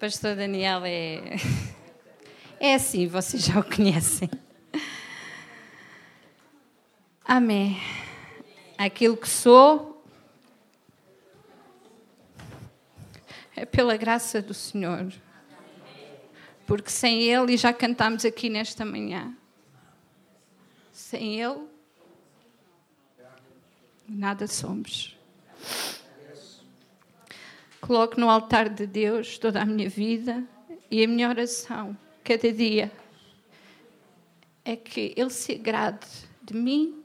Pastor Daniel é. É assim, vocês já o conhecem. Amém. Aquilo que sou é pela graça do Senhor. Porque sem Ele, e já cantámos aqui nesta manhã, sem Ele, nada somos. Coloco no altar de Deus toda a minha vida e a minha oração, cada dia, é que Ele se agrade de mim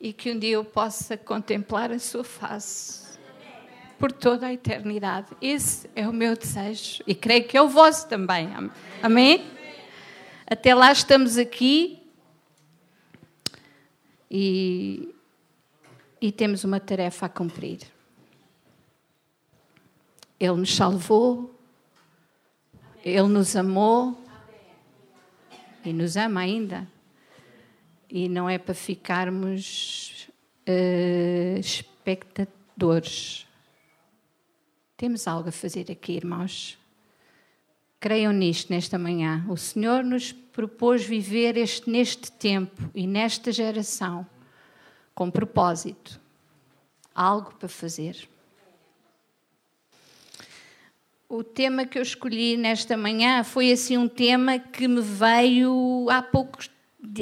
e que um dia eu possa contemplar a Sua face por toda a eternidade. Esse é o meu desejo e creio que é o vosso também. Amém? Até lá estamos aqui e, e temos uma tarefa a cumprir. Ele nos salvou, Ele nos amou e nos ama ainda. E não é para ficarmos uh, espectadores. Temos algo a fazer aqui, irmãos. Creiam nisto nesta manhã. O Senhor nos propôs viver este, neste tempo e nesta geração com propósito. Algo para fazer. O tema que eu escolhi nesta manhã foi assim um tema que me veio há poucos,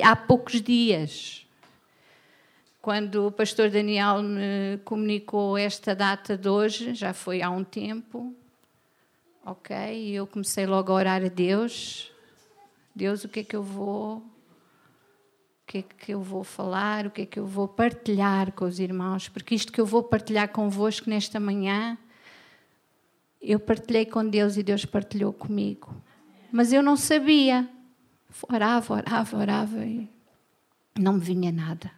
há poucos dias. Quando o pastor Daniel me comunicou esta data de hoje, já foi há um tempo, ok? E eu comecei logo a orar a Deus. Deus, o que é que eu vou o que é que eu vou falar, o que é que eu vou partilhar com os irmãos, porque isto que eu vou partilhar convosco nesta manhã eu partilhei com Deus e Deus partilhou comigo. Mas eu não sabia. Orava, orava, orava e não me vinha nada.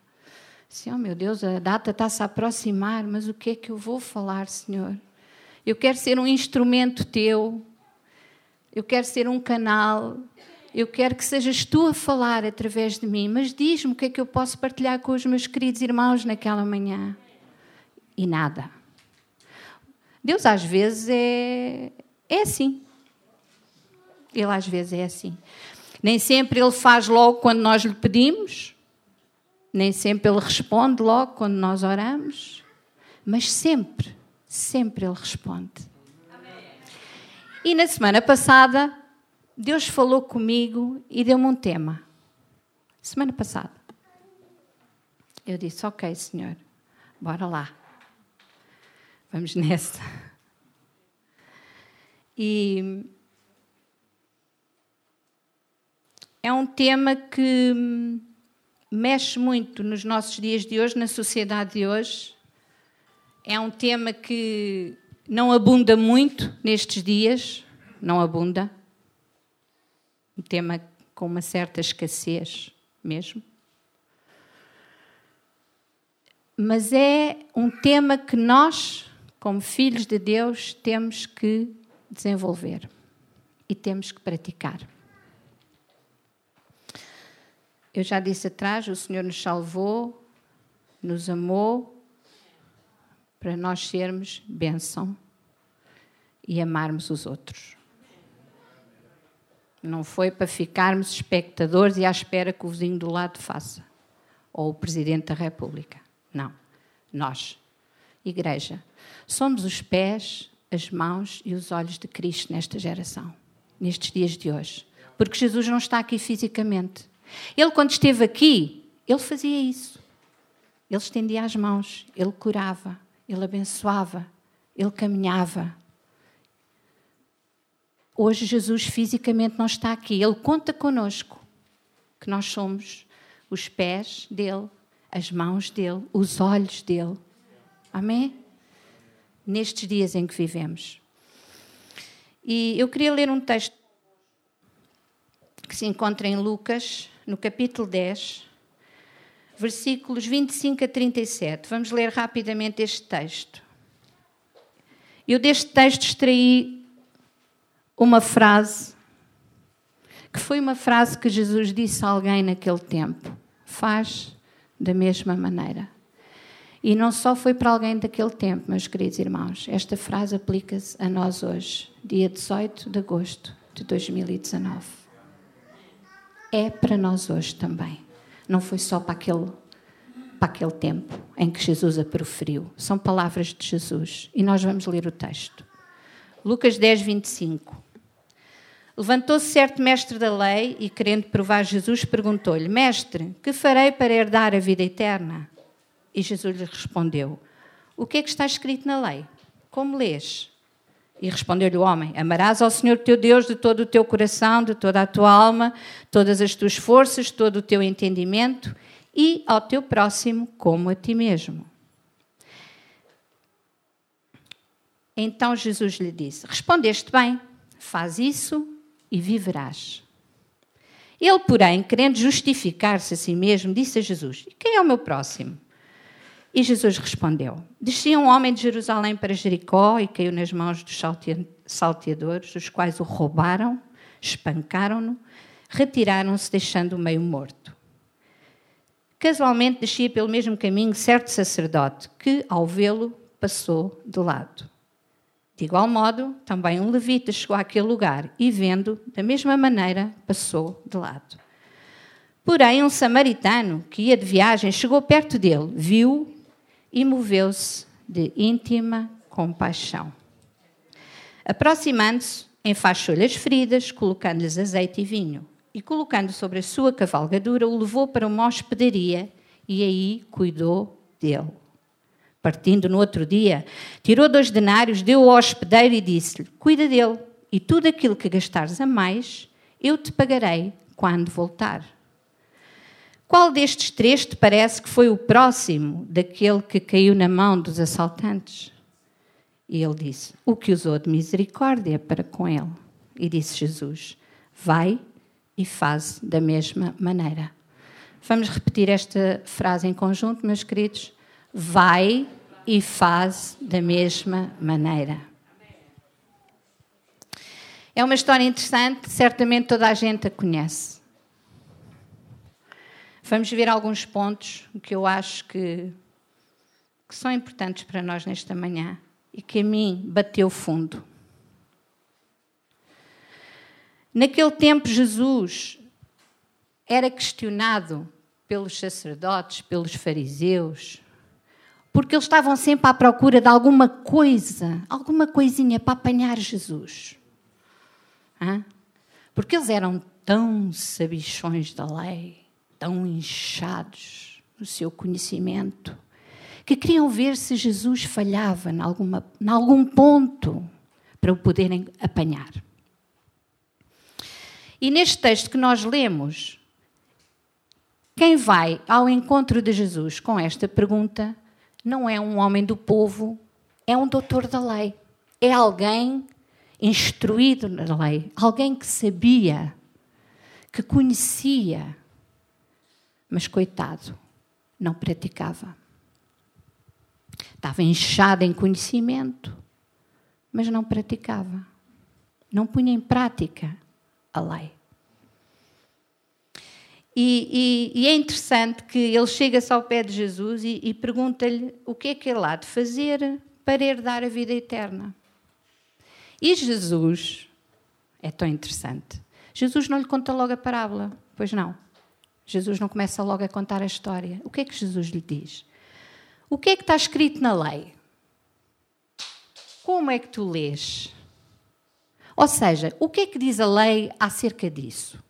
Assim, oh meu Deus, a data está-se a aproximar, mas o que é que eu vou falar, Senhor? Eu quero ser um instrumento teu, eu quero ser um canal, eu quero que sejas tu a falar através de mim, mas diz-me o que é que eu posso partilhar com os meus queridos irmãos naquela manhã. E nada. Deus às vezes é, é assim. Ele às vezes é assim. Nem sempre ele faz logo quando nós lhe pedimos, nem sempre ele responde logo quando nós oramos, mas sempre, sempre ele responde. E na semana passada, Deus falou comigo e deu-me um tema. Semana passada. Eu disse: Ok, Senhor, bora lá. Vamos nessa. E é um tema que mexe muito nos nossos dias de hoje, na sociedade de hoje. É um tema que não abunda muito nestes dias, não abunda. Um tema com uma certa escassez mesmo. Mas é um tema que nós como filhos de Deus, temos que desenvolver e temos que praticar. Eu já disse atrás, o Senhor nos salvou, nos amou para nós sermos bênção e amarmos os outros. Não foi para ficarmos espectadores e à espera que o vizinho do lado faça, ou o Presidente da República. Não. Nós, Igreja, Somos os pés, as mãos e os olhos de Cristo nesta geração, nestes dias de hoje. Porque Jesus não está aqui fisicamente. Ele, quando esteve aqui, ele fazia isso. Ele estendia as mãos, ele curava, ele abençoava, ele caminhava. Hoje Jesus fisicamente não está aqui. Ele conta conosco que nós somos os pés dele, as mãos dele, os olhos dele. Amém? nestes dias em que vivemos. E eu queria ler um texto que se encontra em Lucas, no capítulo 10, versículos 25 a 37. Vamos ler rapidamente este texto. Eu deste texto extraí uma frase, que foi uma frase que Jesus disse a alguém naquele tempo: Faz da mesma maneira. E não só foi para alguém daquele tempo, meus queridos irmãos, esta frase aplica-se a nós hoje. dia 18 de agosto de 2019. É para nós hoje também. Não foi só para aquele, para aquele tempo em que Jesus a proferiu. São palavras de Jesus. E nós vamos ler o texto. Lucas 10, 25. Levantou-se certo mestre da lei e, querendo provar Jesus, perguntou-lhe: Mestre, que farei para herdar a vida eterna? E Jesus lhe respondeu: O que é que está escrito na lei? Como lês? E respondeu-lhe o homem: Amarás ao Senhor teu Deus de todo o teu coração, de toda a tua alma, todas as tuas forças, todo o teu entendimento e ao teu próximo como a ti mesmo. Então Jesus lhe disse: Respondeste bem, faz isso e viverás. Ele, porém, querendo justificar-se a si mesmo, disse a Jesus: quem é o meu próximo? E Jesus respondeu: Descia um homem de Jerusalém para Jericó e caiu nas mãos dos salteadores, os quais o roubaram, espancaram-no, retiraram-se, deixando-o meio morto. Casualmente descia pelo mesmo caminho certo sacerdote, que, ao vê-lo, passou de lado. De igual modo, também um levita chegou àquele lugar e, vendo, da mesma maneira, passou de lado. Porém, um samaritano que ia de viagem chegou perto dele, viu e moveu-se de íntima compaixão. Aproximando-se, enfaixou-lhe as feridas, colocando-lhes azeite e vinho, e colocando sobre a sua cavalgadura, o levou para uma hospedaria e aí cuidou dele. Partindo no outro dia, tirou dois denários, deu ao hospedeiro e disse-lhe: Cuida dele, e tudo aquilo que gastares a mais, eu te pagarei quando voltar. Qual destes três te parece que foi o próximo daquele que caiu na mão dos assaltantes? E ele disse: O que usou de misericórdia para com ele. E disse Jesus: Vai e faz da mesma maneira. Vamos repetir esta frase em conjunto, meus queridos? Vai e faz da mesma maneira. É uma história interessante, certamente toda a gente a conhece. Vamos ver alguns pontos que eu acho que, que são importantes para nós nesta manhã e que a mim bateu fundo. Naquele tempo, Jesus era questionado pelos sacerdotes, pelos fariseus, porque eles estavam sempre à procura de alguma coisa, alguma coisinha para apanhar Jesus. Porque eles eram tão sabichões da lei tão inchados no seu conhecimento que queriam ver se Jesus falhava em, algum ponto para o poderem apanhar. E neste texto que nós lemos, quem vai ao encontro de Jesus com esta pergunta não é um homem do povo, é um doutor da lei. É alguém instruído na lei, alguém que sabia, que conhecia mas coitado, não praticava. Estava inchado em conhecimento, mas não praticava. Não punha em prática a lei. E, e, e é interessante que ele chega-se ao pé de Jesus e, e pergunta-lhe o que é que ele há de fazer para herdar a vida eterna. E Jesus, é tão interessante, Jesus não lhe conta logo a parábola, pois não. Jesus não começa logo a contar a história. O que é que Jesus lhe diz? O que é que está escrito na lei? Como é que tu lês? Ou seja, o que é que diz a lei acerca disso?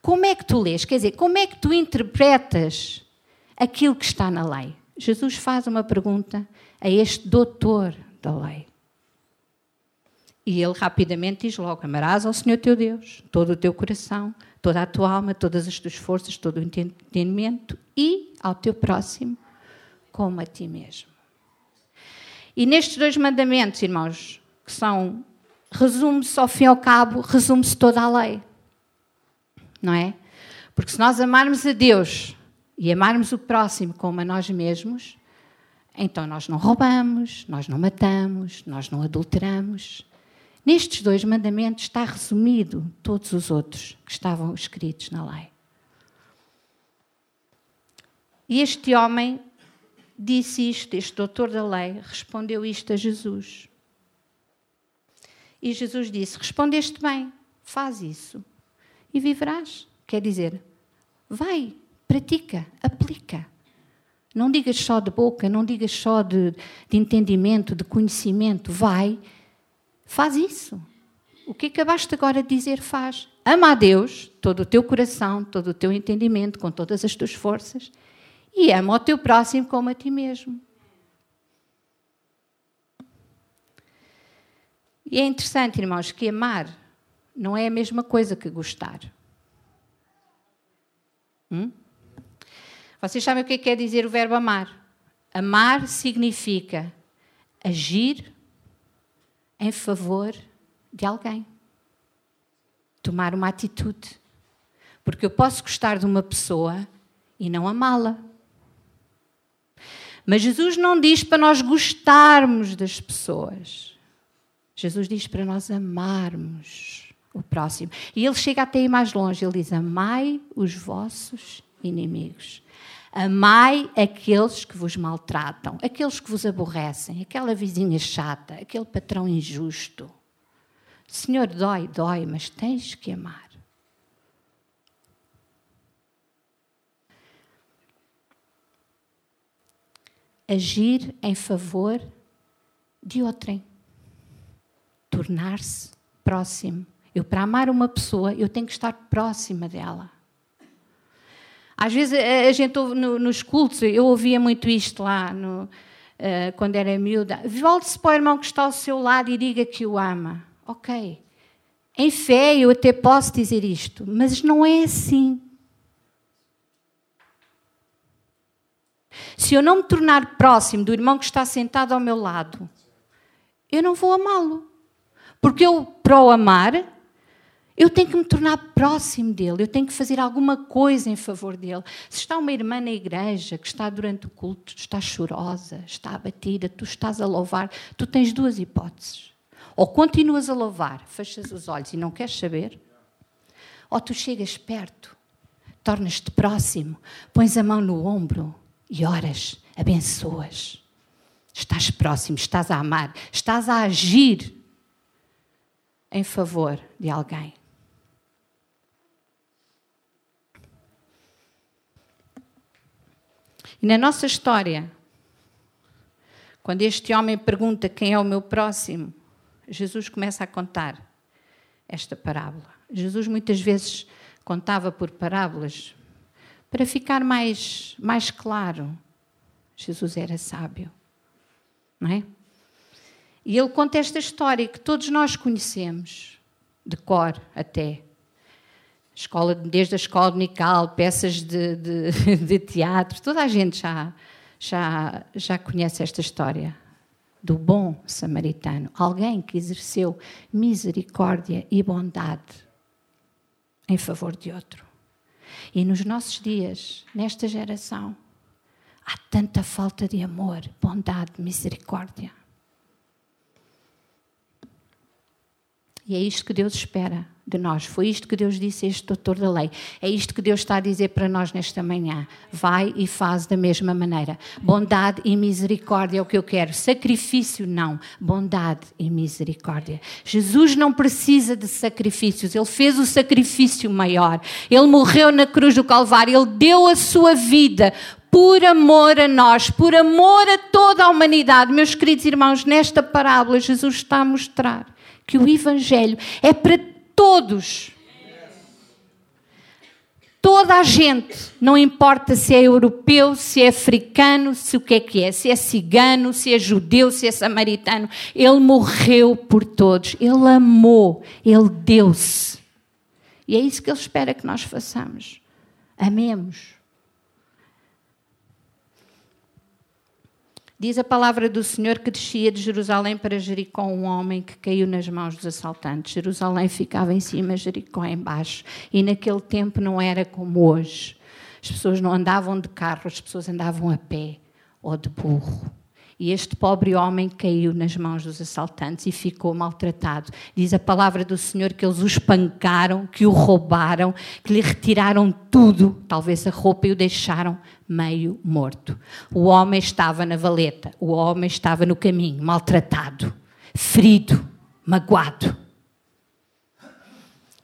Como é que tu lês? Quer dizer, como é que tu interpretas aquilo que está na lei? Jesus faz uma pergunta a este doutor da lei. E ele rapidamente diz logo: Amarás ao Senhor teu Deus, todo o teu coração, toda a tua alma, todas as tuas forças, todo o entendimento e ao teu próximo como a ti mesmo. E nestes dois mandamentos, irmãos, que são, resume-se ao fim e ao cabo, resume-se toda a lei. Não é? Porque se nós amarmos a Deus e amarmos o próximo como a nós mesmos, então nós não roubamos, nós não matamos, nós não adulteramos, Nestes dois mandamentos está resumido todos os outros que estavam escritos na lei. E este homem disse isto, este doutor da lei, respondeu isto a Jesus. E Jesus disse: Respondeste bem, faz isso e viverás. Quer dizer, vai, pratica, aplica. Não digas só de boca, não digas só de, de entendimento, de conhecimento. Vai, faz isso. O que acabaste agora de dizer, faz. Ama a Deus, todo o teu coração, todo o teu entendimento, com todas as tuas forças, e ama o teu próximo como a ti mesmo. E é interessante, irmãos, que amar não é a mesma coisa que gostar. Hum? Vocês sabem o que é quer dizer o verbo amar? Amar significa agir em favor de alguém. Tomar uma atitude. Porque eu posso gostar de uma pessoa e não amá-la. Mas Jesus não diz para nós gostarmos das pessoas. Jesus diz para nós amarmos o próximo. E ele chega até ir mais longe. Ele diz: Amai os vossos inimigos. Amai aqueles que vos maltratam, aqueles que vos aborrecem, aquela vizinha chata, aquele patrão injusto. Senhor, dói, dói, mas tens que amar. Agir em favor de outrem. Tornar-se próximo. Eu, para amar uma pessoa, eu tenho que estar próxima dela. Às vezes a gente ouve no, nos cultos, eu ouvia muito isto lá no, uh, quando era miúda. Volte-se para o irmão que está ao seu lado e diga que o ama. Ok. Em fé eu até posso dizer isto, mas não é assim. Se eu não me tornar próximo do irmão que está sentado ao meu lado, eu não vou amá-lo. Porque eu, para o amar, eu tenho que me tornar próximo dele, eu tenho que fazer alguma coisa em favor dele. Se está uma irmã na igreja que está durante o culto, está chorosa, está abatida, tu estás a louvar, tu tens duas hipóteses. Ou continuas a louvar, fechas os olhos e não queres saber, ou tu chegas perto, tornas-te próximo, pões a mão no ombro e oras, abençoas. Estás próximo, estás a amar, estás a agir em favor de alguém. E na nossa história, quando este homem pergunta quem é o meu próximo, Jesus começa a contar esta parábola. Jesus muitas vezes contava por parábolas para ficar mais, mais claro. Jesus era sábio, não é? E ele conta esta história que todos nós conhecemos, de cor até escola, desde a escola dominical, peças de, de, de, teatro, toda a gente já, já, já conhece esta história do bom samaritano, alguém que exerceu misericórdia e bondade em favor de outro. E nos nossos dias, nesta geração, há tanta falta de amor, bondade, misericórdia. E é isto que Deus espera de nós. Foi isto que Deus disse a este doutor da lei. É isto que Deus está a dizer para nós nesta manhã. Vai e faz da mesma maneira. Bondade e misericórdia é o que eu quero. Sacrifício, não. Bondade e misericórdia. Jesus não precisa de sacrifícios. Ele fez o sacrifício maior. Ele morreu na cruz do Calvário. Ele deu a sua vida por amor a nós, por amor a toda a humanidade. Meus queridos irmãos, nesta parábola, Jesus está a mostrar que o Evangelho é para todos. Toda a gente, não importa se é europeu, se é africano, se o que é que é, se é cigano, se é judeu, se é samaritano, ele morreu por todos, ele amou, ele deu-se. E é isso que ele espera que nós façamos. Amemos. Diz a palavra do Senhor que descia de Jerusalém para Jericó um homem que caiu nas mãos dos assaltantes. Jerusalém ficava em cima, Jericó embaixo. E naquele tempo não era como hoje. As pessoas não andavam de carro, as pessoas andavam a pé ou de burro. E este pobre homem caiu nas mãos dos assaltantes e ficou maltratado. Diz a palavra do Senhor que eles o espancaram, que o roubaram, que lhe retiraram tudo, talvez a roupa, e o deixaram meio morto. O homem estava na valeta, o homem estava no caminho, maltratado, ferido, magoado.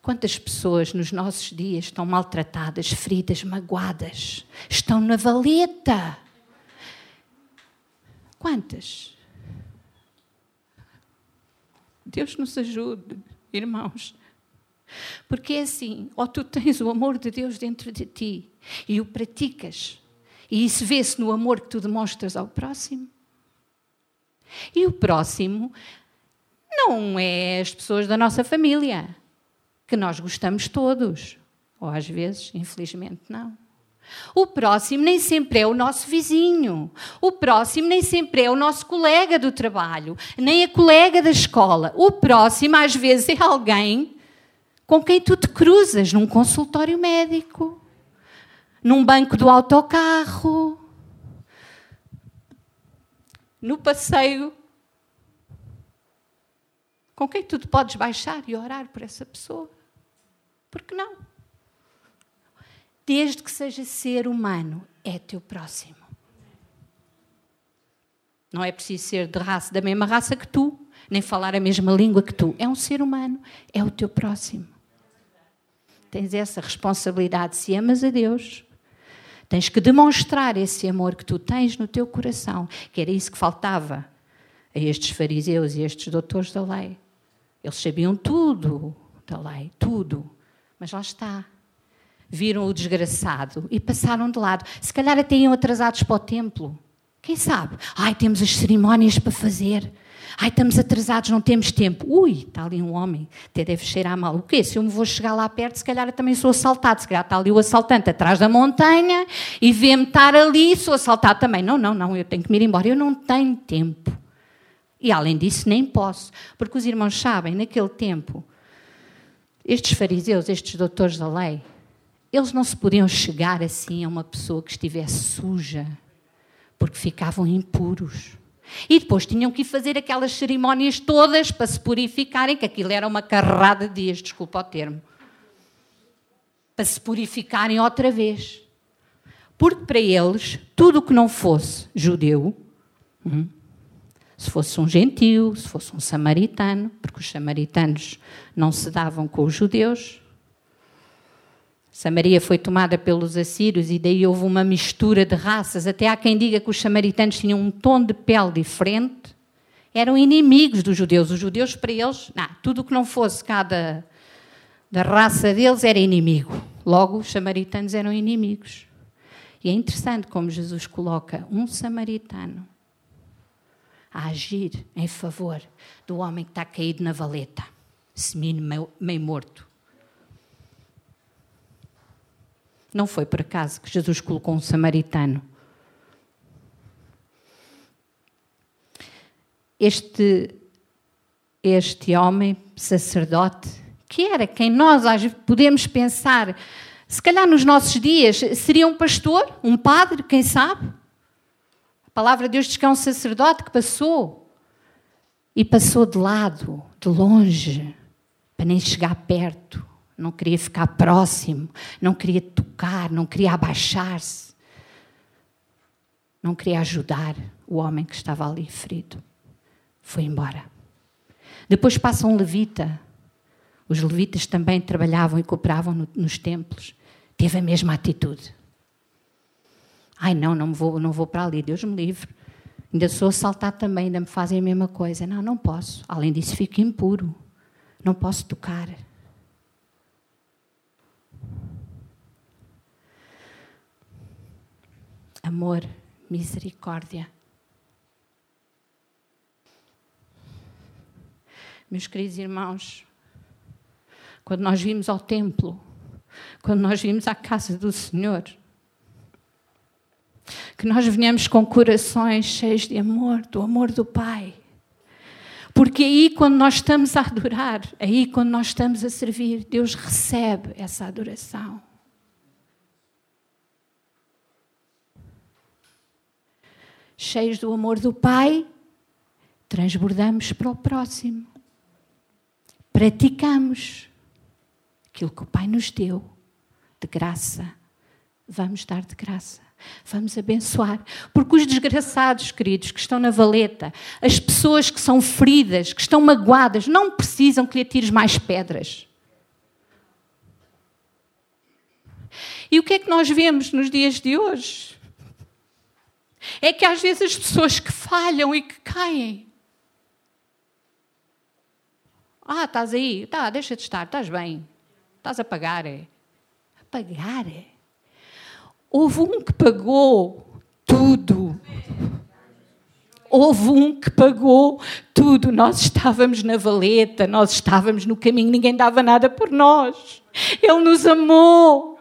Quantas pessoas nos nossos dias estão maltratadas, feridas, magoadas? Estão na valeta. Quantas? Deus nos ajude, irmãos. Porque é assim, ou tu tens o amor de Deus dentro de ti e o praticas, e isso vê-se no amor que tu demonstras ao próximo. E o próximo não é as pessoas da nossa família, que nós gostamos todos, ou às vezes, infelizmente, não. O próximo nem sempre é o nosso vizinho. O próximo nem sempre é o nosso colega do trabalho, nem a colega da escola. O próximo, às vezes, é alguém com quem tu te cruzas num consultório médico, num banco do autocarro, no passeio. Com quem tu te podes baixar e orar por essa pessoa? Por que não? desde que seja ser humano, é teu próximo. Não é preciso ser de raça, da mesma raça que tu, nem falar a mesma língua que tu. É um ser humano, é o teu próximo. Tens essa responsabilidade. Se amas a Deus, tens que demonstrar esse amor que tu tens no teu coração, que era isso que faltava a estes fariseus e estes doutores da lei. Eles sabiam tudo da lei, tudo. Mas lá está, viram o desgraçado e passaram de lado. Se calhar até iam atrasados para o templo. Quem sabe? Ai, temos as cerimónias para fazer. Ai, estamos atrasados, não temos tempo. Ui, está ali um homem, até deve cheirar mal. O quê? Se eu me vou chegar lá perto, se calhar eu também sou assaltado. Se calhar está ali o assaltante atrás da montanha e vê-me estar ali, sou assaltado também. Não, não, não, eu tenho que me ir embora. Eu não tenho tempo. E além disso, nem posso. Porque os irmãos sabem, naquele tempo, estes fariseus, estes doutores da lei, eles não se podiam chegar assim a uma pessoa que estivesse suja, porque ficavam impuros. E depois tinham que fazer aquelas cerimónias todas para se purificarem, que aquilo era uma carrada de dias, desculpa o termo. Para se purificarem outra vez. Porque para eles, tudo o que não fosse judeu, hum, se fosse um gentio, se fosse um samaritano, porque os samaritanos não se davam com os judeus, Samaria foi tomada pelos assírios e daí houve uma mistura de raças. Até há quem diga que os samaritanos tinham um tom de pele diferente. Eram inimigos dos judeus. Os judeus, para eles, não, tudo o que não fosse cada da raça deles era inimigo. Logo, os samaritanos eram inimigos. E é interessante como Jesus coloca um samaritano a agir em favor do homem que está caído na valeta, semino meio morto. Não foi por acaso que Jesus colocou um samaritano. Este, este homem, sacerdote, que era quem nós podemos pensar, se calhar nos nossos dias, seria um pastor, um padre, quem sabe? A palavra de Deus diz que é um sacerdote que passou e passou de lado, de longe, para nem chegar perto não queria ficar próximo, não queria tocar, não queria abaixar-se, não queria ajudar o homem que estava ali ferido. Foi embora. Depois passa um levita. Os levitas também trabalhavam e cooperavam no, nos templos. Teve a mesma atitude. Ai, não, não vou, não vou para ali, Deus me livre. Ainda sou assaltado também, ainda me fazem a mesma coisa. Não, não posso. Além disso, fico impuro. Não posso tocar. Amor, misericórdia. Meus queridos irmãos, quando nós vimos ao templo, quando nós vimos à casa do Senhor, que nós venhamos com corações cheios de amor, do amor do Pai. Porque aí, quando nós estamos a adorar, aí, quando nós estamos a servir, Deus recebe essa adoração. Cheios do amor do Pai, transbordamos para o próximo. Praticamos aquilo que o Pai nos deu de graça. Vamos dar de graça. Vamos abençoar. Porque os desgraçados, queridos, que estão na valeta, as pessoas que são feridas, que estão magoadas, não precisam que lhe atires mais pedras. E o que é que nós vemos nos dias de hoje? É que às vezes as pessoas que falham e que caem. Ah, estás aí, tá, deixa de estar, estás bem. Estás a pagar, é? A pagar, é? Houve um que pagou tudo. Houve um que pagou tudo. Nós estávamos na valeta, nós estávamos no caminho, ninguém dava nada por nós. Ele nos amou.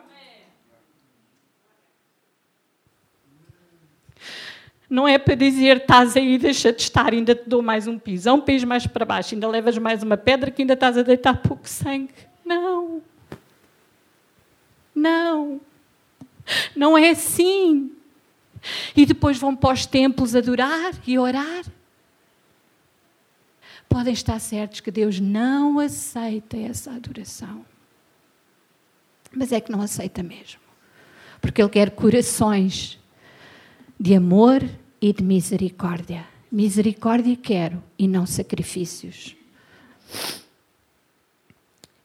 Não é para dizer estás aí, deixa de estar, ainda te dou mais um pisão, pés mais para baixo, ainda levas mais uma pedra que ainda estás a deitar pouco sangue. Não. Não. Não é assim. E depois vão para os templos adorar e orar. Podem estar certos que Deus não aceita essa adoração. Mas é que não aceita mesmo. Porque Ele quer corações de amor e de misericórdia. Misericórdia quero e não sacrifícios.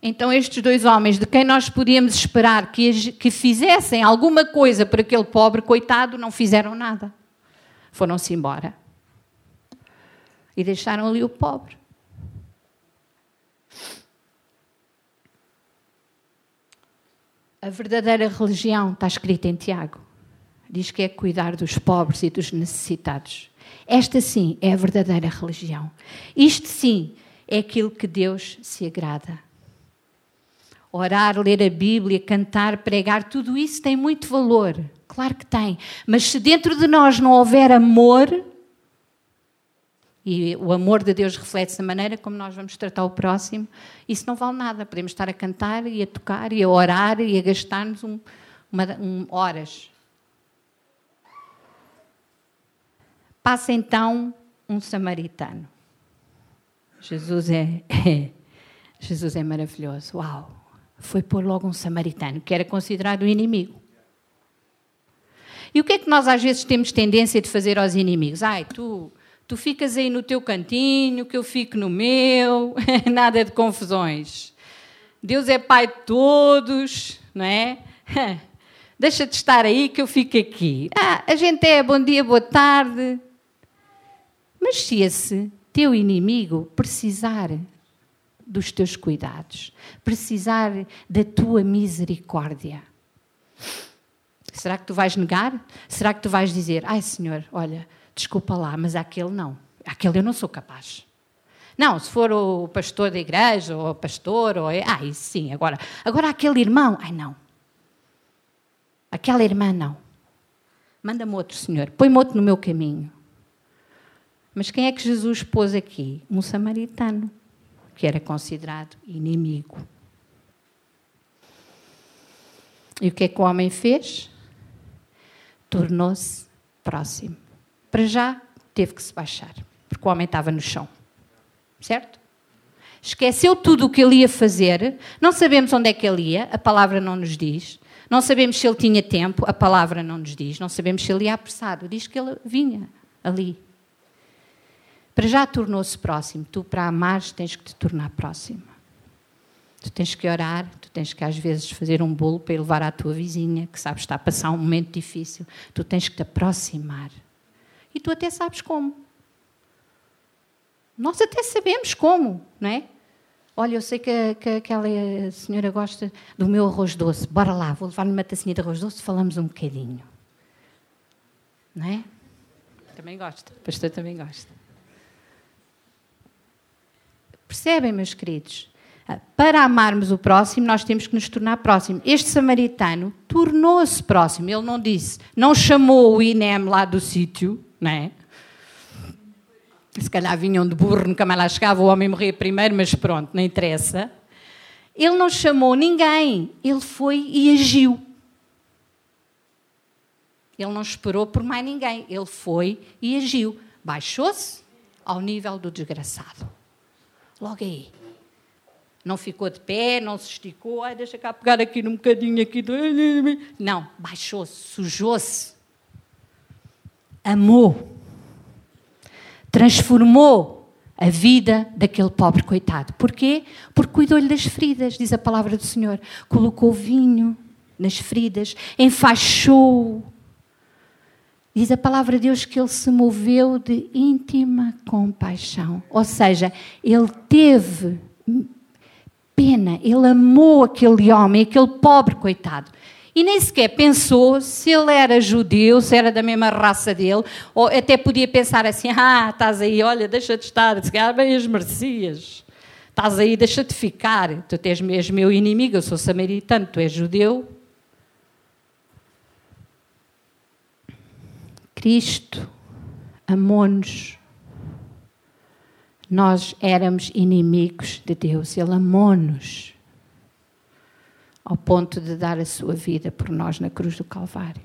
Então, estes dois homens, de quem nós podíamos esperar que, que fizessem alguma coisa para aquele pobre coitado, não fizeram nada. Foram-se embora. E deixaram ali o pobre. A verdadeira religião está escrita em Tiago diz que é cuidar dos pobres e dos necessitados. Esta sim é a verdadeira religião. Isto sim é aquilo que Deus se agrada. Orar, ler a Bíblia, cantar, pregar, tudo isso tem muito valor. Claro que tem. Mas se dentro de nós não houver amor, e o amor de Deus reflete-se da maneira como nós vamos tratar o próximo, isso não vale nada. Podemos estar a cantar e a tocar e a orar e a gastar-nos um, um, horas. Passa então um samaritano. Jesus é, é, Jesus é maravilhoso. Uau! Foi pôr logo um samaritano, que era considerado o inimigo. E o que é que nós às vezes temos tendência de fazer aos inimigos? Ai, tu, tu ficas aí no teu cantinho, que eu fico no meu, nada de confusões. Deus é pai de todos, não é? Deixa de estar aí que eu fico aqui. Ah, a gente é bom dia, boa tarde. Mas se esse teu inimigo precisar dos teus cuidados, precisar da tua misericórdia, será que tu vais negar? Será que tu vais dizer, ai Senhor, olha, desculpa lá, mas aquele não, aquele eu não sou capaz. Não, se for o pastor da igreja, ou o pastor, ou. Ai, sim, agora. Agora aquele irmão. Ai, não. Aquela irmã, não. Manda-me outro, Senhor. Põe-me outro no meu caminho. Mas quem é que Jesus pôs aqui? Um samaritano, que era considerado inimigo. E o que é que o homem fez? Tornou-se próximo. Para já teve que se baixar, porque o homem estava no chão. Certo? Esqueceu tudo o que ele ia fazer, não sabemos onde é que ele ia, a palavra não nos diz. Não sabemos se ele tinha tempo, a palavra não nos diz. Não sabemos se ele ia apressado, diz que ele vinha ali. Para já tornou-se próximo. Tu, para amares, tens que te tornar próximo. Tu tens que orar, tu tens que às vezes fazer um bolo para levar à tua vizinha, que sabes está a passar um momento difícil. Tu tens que te aproximar. E tu até sabes como. Nós até sabemos como, não é? Olha, eu sei que, que aquela senhora gosta do meu arroz doce. Bora lá, vou levar-lhe uma tacinha de arroz doce, falamos um bocadinho. Não é? Também gosta. O pastor também gosta. Percebem, meus queridos? Ah, para amarmos o próximo, nós temos que nos tornar próximo. Este samaritano tornou-se próximo. Ele não disse, não chamou o INEM lá do sítio, não é? Se calhar vinham de burro, nunca mais lá chegava, o homem morria primeiro, mas pronto, não interessa. Ele não chamou ninguém, ele foi e agiu. Ele não esperou por mais ninguém, ele foi e agiu. Baixou-se ao nível do desgraçado. Logo aí. Não ficou de pé, não se esticou, ai, deixa cá pegar aqui num bocadinho aqui. Do... Não, baixou-se, sujou-se. amou, transformou a vida daquele pobre coitado. Porquê? Porque cuidou-lhe das feridas, diz a palavra do Senhor. Colocou vinho nas feridas, enfaixou. Diz a palavra de Deus que ele se moveu de íntima compaixão. Ou seja, ele teve pena, ele amou aquele homem, aquele pobre coitado. E nem sequer pensou se ele era judeu, se era da mesma raça dele, ou até podia pensar assim: ah, estás aí, olha, deixa de estar, se calhar bem as merecias. Estás aí, deixa de ficar. Tu és meu inimigo, eu sou samaritano, tu és judeu. Cristo amou-nos nós éramos inimigos de Deus, Ele amou-nos ao ponto de dar a sua vida por nós na cruz do Calvário.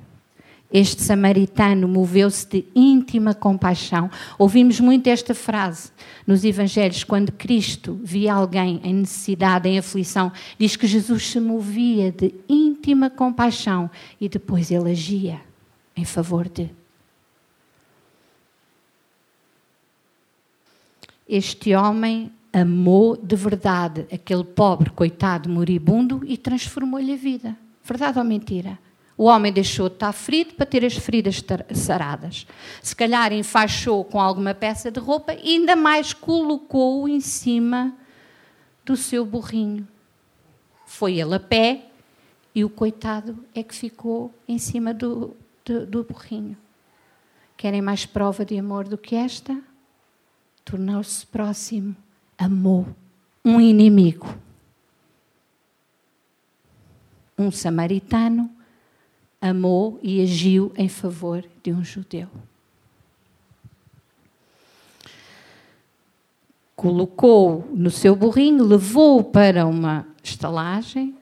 Este samaritano moveu-se de íntima compaixão. Ouvimos muito esta frase nos Evangelhos, quando Cristo via alguém em necessidade, em aflição, diz que Jesus se movia de íntima compaixão e depois ele agia em favor de. Este homem amou de verdade aquele pobre, coitado, moribundo e transformou-lhe a vida. Verdade ou mentira? O homem deixou de estar ferido para ter as feridas saradas. Se calhar enfaixou com alguma peça de roupa e ainda mais colocou-o em cima do seu burrinho. Foi ele a pé e o coitado é que ficou em cima do, do, do burrinho. Querem mais prova de amor do que esta? Tornou-se próximo, amou um inimigo. Um samaritano amou e agiu em favor de um judeu. Colocou no seu burrinho, levou-o para uma estalagem,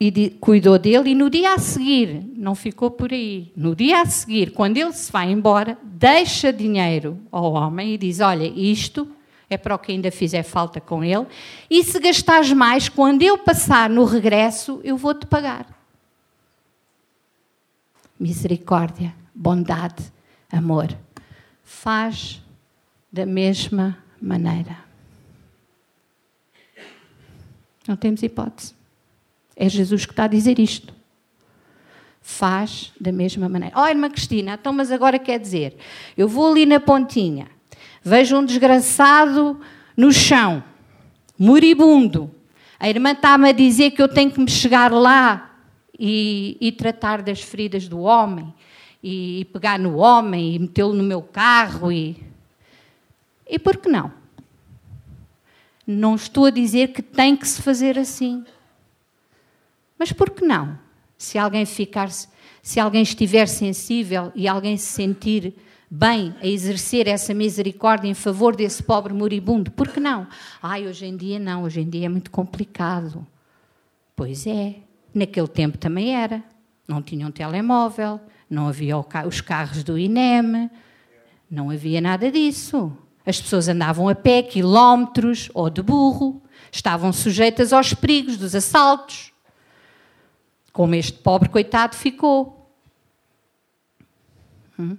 e de, cuidou dele, e no dia a seguir, não ficou por aí, no dia a seguir, quando ele se vai embora, deixa dinheiro ao homem e diz: Olha, isto é para o que ainda fizer falta com ele, e se gastares mais, quando eu passar no regresso, eu vou-te pagar. Misericórdia, bondade, amor. Faz da mesma maneira. Não temos hipótese. É Jesus que está a dizer isto. Faz da mesma maneira. Olha, irmã Cristina, então, mas agora quer dizer, eu vou ali na pontinha, vejo um desgraçado no chão, moribundo. A irmã está-me a dizer que eu tenho que me chegar lá e, e tratar das feridas do homem, e, e pegar no homem, e metê-lo no meu carro. E, e por que não? Não estou a dizer que tem que se fazer assim. Mas por que não? Se alguém ficar, se alguém estiver sensível e alguém se sentir bem a exercer essa misericórdia em favor desse pobre moribundo, por que não? Ai, hoje em dia não, hoje em dia é muito complicado. Pois é, naquele tempo também era. Não tinha um telemóvel, não havia os carros do INEM, não havia nada disso. As pessoas andavam a pé quilómetros ou de burro, estavam sujeitas aos perigos dos assaltos como este pobre coitado ficou. Hum?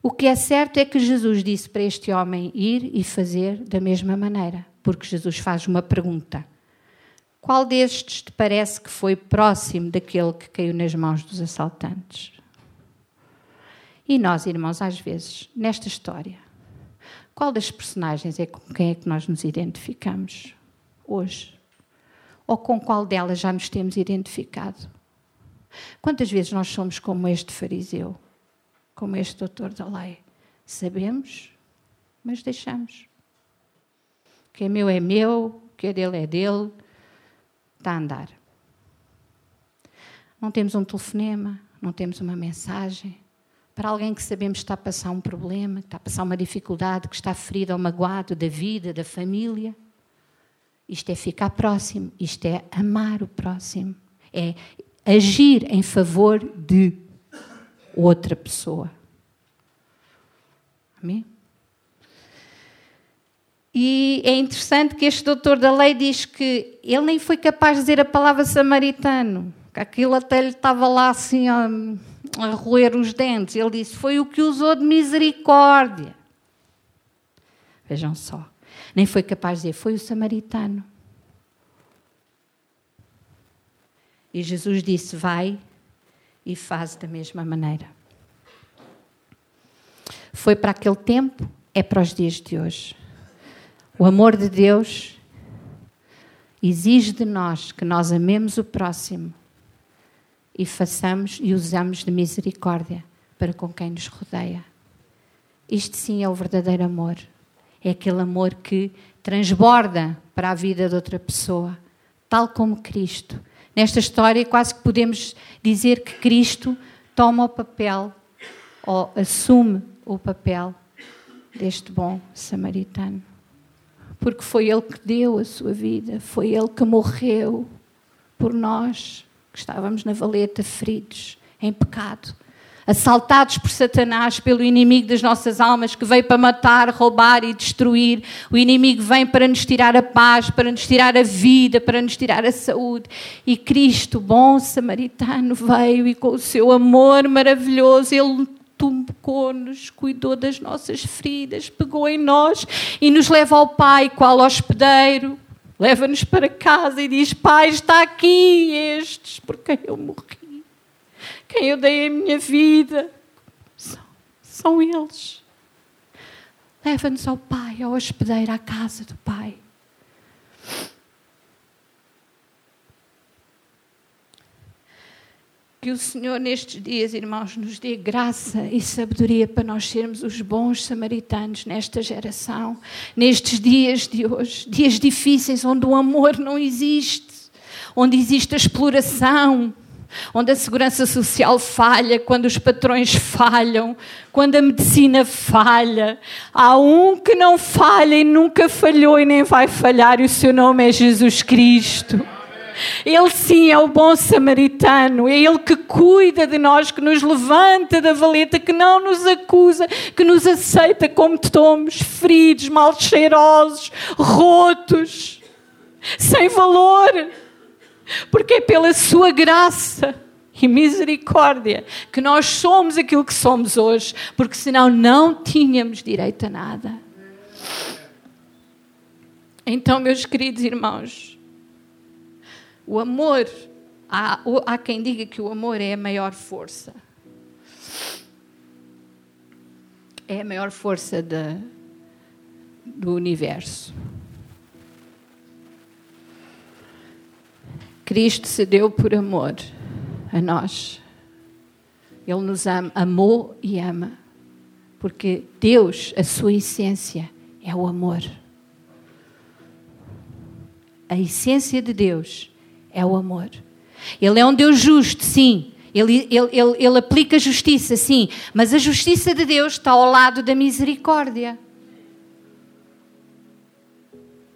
O que é certo é que Jesus disse para este homem ir e fazer da mesma maneira, porque Jesus faz uma pergunta: Qual destes te parece que foi próximo daquele que caiu nas mãos dos assaltantes? E nós, irmãos, às vezes, nesta história, qual das personagens é com quem é que nós nos identificamos hoje? Ou com qual delas já nos temos identificado? Quantas vezes nós somos como este fariseu, como este doutor da lei? Sabemos, mas deixamos. O que é meu é meu, o que é dele é dele, está a andar. Não temos um telefonema, não temos uma mensagem para alguém que sabemos que está a passar um problema, que está a passar uma dificuldade, que está ferido ou magoado da vida, da família. Isto é ficar próximo, isto é amar o próximo, é agir em favor de outra pessoa. Amém? E é interessante que este doutor da lei diz que ele nem foi capaz de dizer a palavra samaritano, que aquilo até lhe estava lá assim a, a roer os dentes. Ele disse: Foi o que usou de misericórdia. Vejam só. Nem foi capaz de dizer: Foi o samaritano. E Jesus disse: Vai e faz da mesma maneira. Foi para aquele tempo, é para os dias de hoje. O amor de Deus exige de nós que nós amemos o próximo e façamos e usamos de misericórdia para com quem nos rodeia. Isto sim é o verdadeiro amor. É aquele amor que transborda para a vida de outra pessoa, tal como Cristo. Nesta história, quase que podemos dizer que Cristo toma o papel ou assume o papel deste bom samaritano porque foi Ele que deu a sua vida, foi Ele que morreu por nós, que estávamos na valeta, feridos, em pecado, assaltados por Satanás, pelo inimigo das nossas almas, que veio para matar, roubar e destruir. O inimigo vem para nos tirar a paz, para nos tirar a vida, para nos tirar a saúde. E Cristo, bom samaritano, veio e com o seu amor maravilhoso, Ele tocou-nos, cuidou das nossas feridas, pegou em nós e nos leva ao Pai, qual hospedeiro. Leva-nos para casa e diz: Pai, está aqui estes por quem eu morri, quem eu dei a minha vida. São, são eles. Leva-nos ao Pai, ao hospedeiro, à casa do Pai. Que o Senhor, nestes dias, irmãos, nos dê graça e sabedoria para nós sermos os bons samaritanos nesta geração, nestes dias de hoje, dias difíceis onde o amor não existe, onde existe a exploração, onde a segurança social falha, quando os patrões falham, quando a medicina falha. Há um que não falha e nunca falhou e nem vai falhar, e o seu nome é Jesus Cristo. Ele sim é o bom samaritano, é Ele que cuida de nós, que nos levanta da valeta, que não nos acusa, que nos aceita como somos, feridos, mal cheirosos, rotos, sem valor, porque é pela Sua graça e misericórdia que nós somos aquilo que somos hoje, porque senão não tínhamos direito a nada. Então, meus queridos irmãos, o amor, há, há quem diga que o amor é a maior força. É a maior força de, do universo. Cristo se deu por amor a nós. Ele nos ama, amou e ama. Porque Deus, a sua essência, é o amor. A essência de Deus é o amor. Ele é um Deus justo, sim. Ele, ele, ele, ele aplica justiça, sim. Mas a justiça de Deus está ao lado da misericórdia.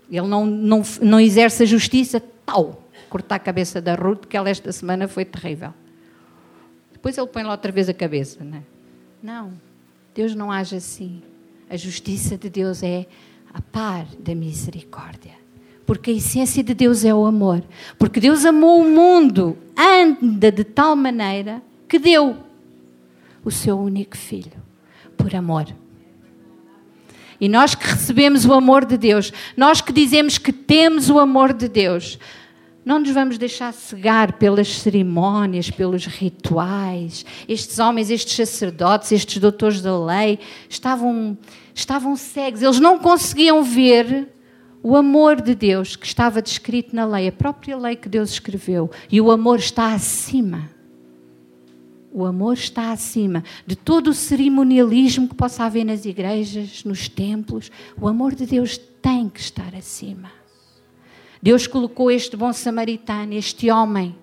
Ele não, não, não exerce a justiça tal. Cortar a cabeça da Ruth, que ela esta semana foi terrível. Depois ele põe lá outra vez a cabeça, não é? Não, Deus não age assim. A justiça de Deus é a par da misericórdia porque a essência de Deus é o amor. Porque Deus amou o mundo, anda de tal maneira que deu o seu único filho, por amor. E nós que recebemos o amor de Deus, nós que dizemos que temos o amor de Deus, não nos vamos deixar cegar pelas cerimónias, pelos rituais. Estes homens, estes sacerdotes, estes doutores da lei, estavam, estavam cegos, eles não conseguiam ver o amor de Deus que estava descrito na lei, a própria lei que Deus escreveu, e o amor está acima. O amor está acima de todo o cerimonialismo que possa haver nas igrejas, nos templos. O amor de Deus tem que estar acima. Deus colocou este bom samaritano, este homem,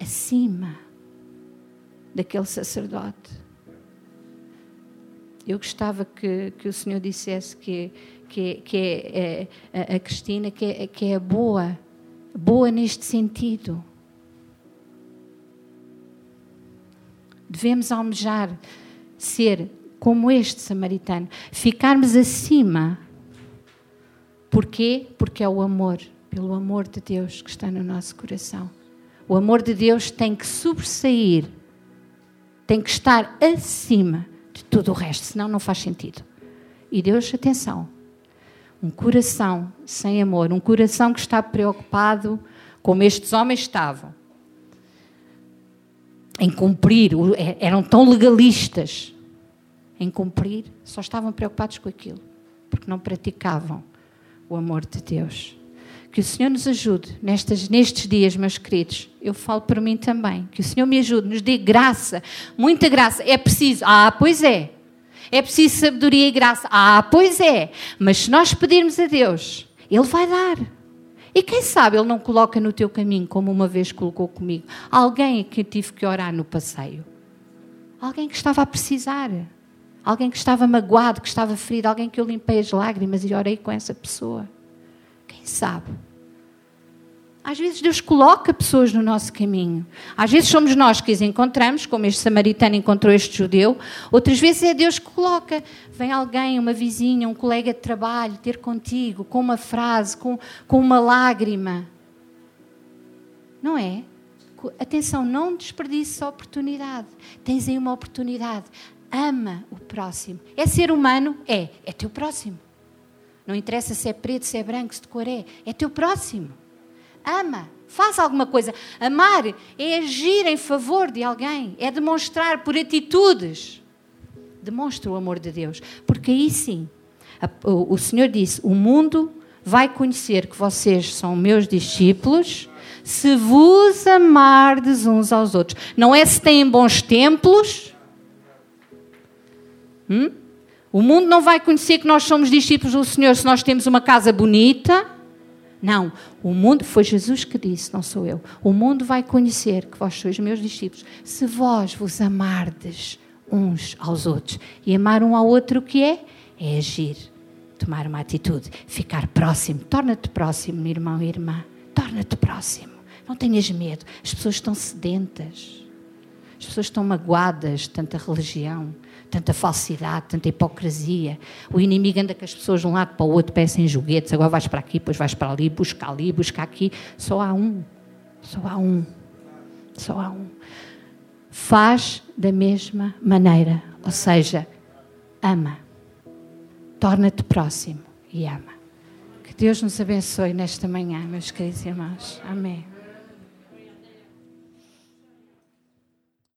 acima daquele sacerdote. Eu gostava que, que o Senhor dissesse que que, que é, é a Cristina, que é, que é boa, boa neste sentido. Devemos almejar ser como este samaritano, ficarmos acima. Porquê? Porque é o amor, pelo amor de Deus que está no nosso coração. O amor de Deus tem que sobressair, tem que estar acima de tudo o resto, senão não faz sentido. E Deus, atenção, um coração sem amor, um coração que está preocupado, como estes homens estavam, em cumprir, é, eram tão legalistas em cumprir, só estavam preocupados com aquilo, porque não praticavam o amor de Deus. Que o Senhor nos ajude nestes, dias, meus queridos. Eu falo para mim também. Que o Senhor me ajude, nos dê graça, muita graça. É preciso. Ah, pois é. É preciso sabedoria e graça. Ah, pois é. Mas se nós pedirmos a Deus, Ele vai dar. E quem sabe Ele não coloca no teu caminho, como uma vez colocou comigo, alguém que tive que orar no passeio. Alguém que estava a precisar. Alguém que estava magoado, que estava ferido. Alguém que eu limpei as lágrimas e orei com essa pessoa. Quem sabe? Às vezes Deus coloca pessoas no nosso caminho. Às vezes somos nós que as encontramos, como este samaritano encontrou este judeu. Outras vezes é Deus que coloca. Vem alguém, uma vizinha, um colega de trabalho, ter contigo, com uma frase, com, com uma lágrima. Não é? Atenção, não desperdice a oportunidade. Tens aí uma oportunidade. Ama o próximo. É ser humano? É. É teu próximo. Não interessa se é preto, se é branco, se de cor é. É teu próximo. Ama. Faça alguma coisa. Amar é agir em favor de alguém. É demonstrar por atitudes. Demonstra o amor de Deus. Porque aí sim, o Senhor disse: O mundo vai conhecer que vocês são meus discípulos se vos amardes uns aos outros. Não é se têm bons templos. Hum? O mundo não vai conhecer que nós somos discípulos do Senhor se nós temos uma casa bonita. Não, o mundo, foi Jesus que disse, não sou eu. O mundo vai conhecer que vós sois meus discípulos se vós vos amardes uns aos outros. E amar um ao outro o que é? É agir, tomar uma atitude, ficar próximo. Torna-te próximo, irmão e irmã. Torna-te próximo. Não tenhas medo. As pessoas estão sedentas. As pessoas estão magoadas de tanta religião tanta falsidade, tanta hipocrisia. O inimigo anda com as pessoas de um lado para o outro, parecem joguetes. Agora vais para aqui, depois vais para ali, busca ali, busca aqui. Só há um. Só há um. Só há um. Faz da mesma maneira. Ou seja, ama. Torna-te próximo e ama. Que Deus nos abençoe nesta manhã, meus queridos irmãos. Amém.